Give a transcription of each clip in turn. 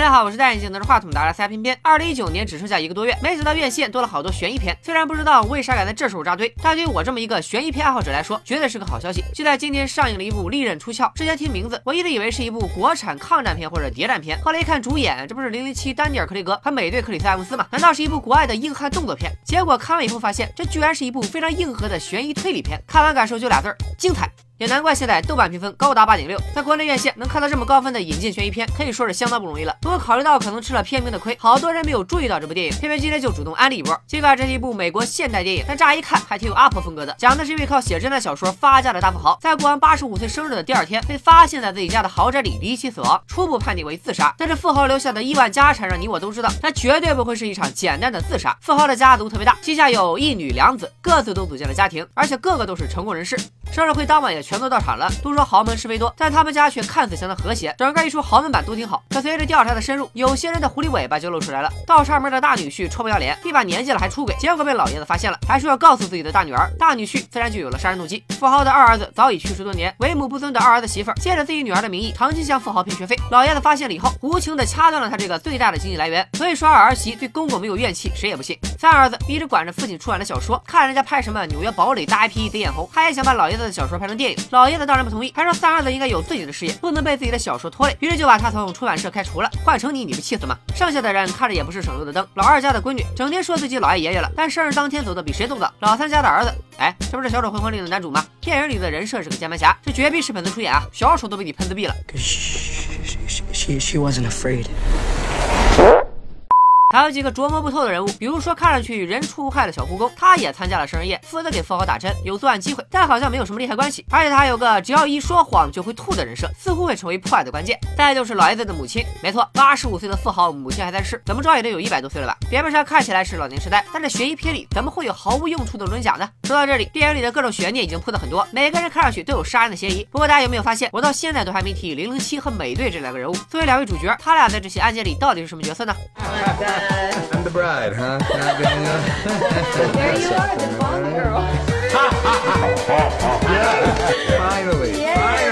大家好，我是戴眼镜拿着话筒的阿拉偏偏。二零一九年只剩下一个多月，没想到院线多了好多悬疑片。虽然不知道为啥敢在这时候扎堆，但对于我这么一个悬疑片爱好者来说，绝对是个好消息。就在今天上映了一部《利刃出鞘》，之前听名字，我一直以为是一部国产抗战片或者谍战片，后来一看主演，这不是零零七丹尼尔·克雷格和美队克里斯·埃文斯吗？难道是一部国外的硬汉动作片？结果看完以后发现，这居然是一部非常硬核的悬疑推理片。看完感受就俩字儿：精彩。也难怪现在豆瓣评分高达八点六，在国内院线能看到这么高分的引进悬疑片，可以说是相当不容易了。不过考虑到可能吃了片名的亏，好多人没有注意到这部电影，偏偏今天就主动安利一波。尽管这是一部美国现代电影，但乍一看还挺有阿婆风格的。讲的是一位靠写侦探小说发家的大富豪，在过完八十五岁生日的第二天，被发现在自己家的豪宅里离奇死亡，初步判定为自杀。但是富豪留下的亿万家产，让你我都知道，他绝对不会是一场简单的自杀。富豪的家族特别大，膝下有一女两子，各自都组建了家庭，而且个个都是成功人士。生日会当晚也全都到场了。都说豪门是非多，但他们家却看似相当和谐，整个一出豪门版都挺好。可随着调查的深入，有些人的狐狸尾巴就露出来了。倒插门的大女婿臭不要脸，一把年纪了还出轨，结果被老爷子发现了，还说要告诉自己的大女儿。大女婿自然就有了杀人动机。富豪的二儿子早已去世多年，为母不尊的二儿子媳妇借着自己女儿的名义，长期向富豪骗学费。老爷子发现了以后，无情的掐断了他这个最大的经济来源。所以说二儿媳对公公没有怨气，谁也不信。三儿子一直管着父亲出版的小说，看人家拍什么纽约堡垒大 IP 贼眼红，他也想把老爷子的小说拍成电影。老爷子当然不同意，还说三儿子应该有自己的事业，不能被自己的小说拖累，于是就把他从出版社开除了。换成你，你不气死吗？剩下的人看着也不是省油的灯。老二家的闺女整天说自己老爱爷爷了，但生日当天走的比谁都早。老三家的儿子，哎，这不是小丑回魂里的男主吗？电影里的人设是个键盘侠，这绝逼是粉丝出演啊！小丑都被你喷自闭了。She wasn't afraid. 还有几个琢磨不透的人物，比如说看上去人畜无害的小护工，他也参加了生日宴，负责给富豪打针，有作案机会，但好像没有什么利害关系。而且他还有个只要一说谎就会吐的人设，似乎会成为破案的关键。再就是老爷子的母亲，没错，八十五岁的富豪母亲还在世，怎么着也得有一百多岁了吧？表面上看起来是老年痴呆，但这悬疑片里怎么会有毫无用处的轮甲呢？说到这里，电影里的各种悬念已经铺的很多，每个人看上去都有杀人的嫌疑。不过大家有没有发现，我到现在都还没提零零七和美队这两个人物，作为两位主角，他俩在这起案件里到底是什么角色呢 bride, huh? there you are, the Bond girl. Finally. Finally.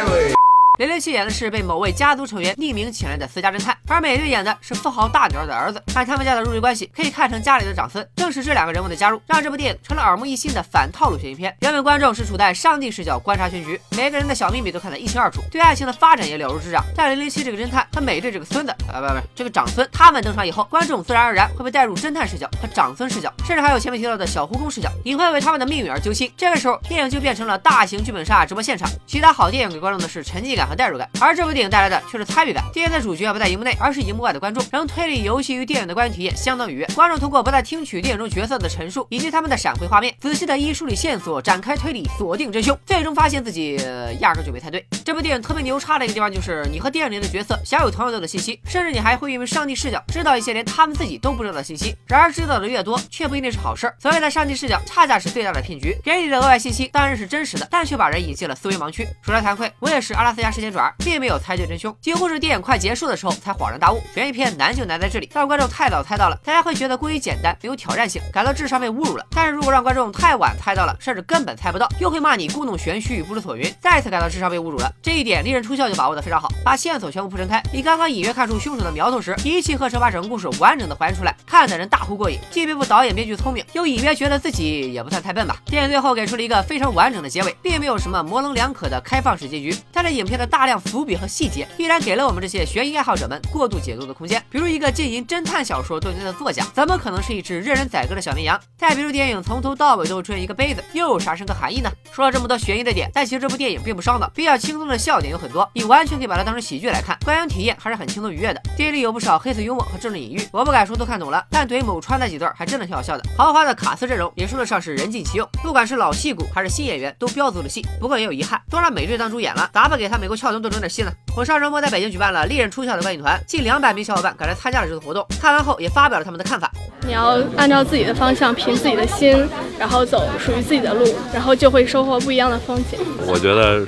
零零七演的是被某位家族成员匿名请来的私家侦探，而美队演的是富豪大女儿的儿子。按他们家的入赘关系，可以看成家里的长孙。正是这两个人物的加入，让这部电影成了耳目一新的反套路悬疑片。原本观众是处在上帝视角观察全局，每个人的小秘密都看得一清二楚，对爱情的发展也了如指掌。但零零七这个侦探和美队这个孙子，啊不不，这个长孙，他们登场以后，观众自然而然会被带入侦探视角和长孙视角，甚至还有前面提到的小护工视角，你会为他们的命运而揪心。这个时候，电影就变成了大型剧本杀直播现场。其他好电影给观众的是沉浸感。和代入感，而这部电影带来的却是参与感。电影的主角不在荧幕内，而是荧幕外的观众，让推理游戏与电影的观影体验相当愉悦。观众通过不断听取电影中角色的陈述以及他们的闪回画面，仔细的一梳理线索，展开推理，锁定真凶，最终发现自己压根就没猜对。这部电影特别牛叉的一个地方就是，你和电影里的角色享有同样多的信息，甚至你还会因为上帝视角知道一些连他们自己都不知道的信息。然而知道的越多，却不一定是好事。所谓的上帝视角，恰恰是最大的骗局。给你的额外信息当然是真实的，但却把人引进了思维盲区。说来惭愧，我也是阿拉斯加时间转，并没有。猜对真凶，几乎是电影快结束的时候才恍然大悟。悬疑片难就难在这里，让观众太早猜到了，大家会觉得过于简单，没有挑战性，感到智商被侮辱了。但是如果让观众太晚猜到了，甚至根本猜不到，又会骂你故弄玄虚，不知所云，再次感到智商被侮辱了。这一点利刃出鞘就把握的非常好，把线索全部铺陈开。你刚刚隐约看出凶手的苗头时，一气呵成把整个故事完整的还原出来，看的人大呼过瘾。既佩服导演编剧聪明，又隐约觉得自己也不算太笨吧。电影最后给出了一个非常完整的结尾，并没有什么模棱两可的开放式结局，但是影片的大量伏笔和细节依然。给了我们这些悬疑爱好者们过度解读的空间。比如一个经营侦探小说多年的作家，怎么可能是一只任人宰割的小绵羊？再比如电影从头到尾都会出现一个杯子，又有啥深刻含义呢？说了这么多悬疑的点，但其实这部电影并不烧脑，比较轻松的笑点有很多，你完全可以把它当成喜剧来看，观影体验还是很轻松愉悦的。电影里有不少黑色幽默和政治隐喻，我不敢说都看懂了，但怼某川那几段还真的挺好笑的。豪华的卡斯阵容也说得上是人尽其用，不管是老戏骨还是新演员都飙足了戏。不过也有遗憾，都让美队当主演了，咋不给他美国俏妞多整点戏呢？火烧人魔在北京举办了历任出校的观影团，近两百名小伙伴赶来参加了这次活动，看完后也发表了他们的看法。你要按照自己的方向，凭自己的心，然后走属于自己的路，然后就会收获不一样的风景。我觉得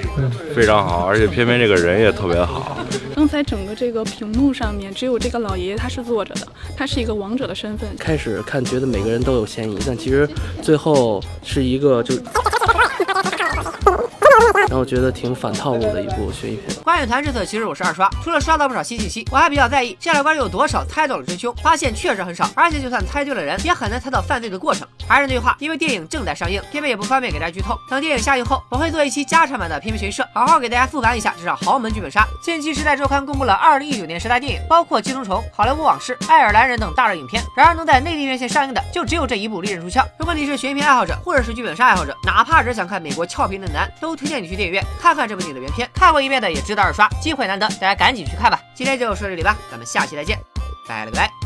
非常好，而且偏偏这个人也特别好。刚才整个这个屏幕上面只有这个老爷爷他是坐着的，他是一个王者的身份。开始看觉得每个人都有嫌疑，但其实最后是一个就。然后觉得挺反套路的一部悬疑片。观影团这次其实我是二刷，除了刷到不少新信息，我还比较在意下来观众有多少猜到了真凶，发现确实很少，而且就算猜对了人，也很难猜到犯罪的过程。还是那句话，因为电影正在上映，片片也不方便给大家剧透。等电影下映后，我会做一期加长版的片片悬疑社，好好给大家复盘一下这场豪门剧本杀。近期时代周刊公布了二零一九年十大电影，包括《寄生虫》《好莱坞往事》《爱尔兰人》等大热影片。然而能在内地院线上映的，就只有这一部利刃出鞘。如果你是悬疑片爱好者，或者是剧本杀爱好者，哪怕只想看美国俏皮嫩男，都推荐你去电影院看看这部电影的原片。看过一遍的也知道二刷，机会难得，大家赶紧去看吧。今天就说这里吧，咱们下期再见，拜了个拜。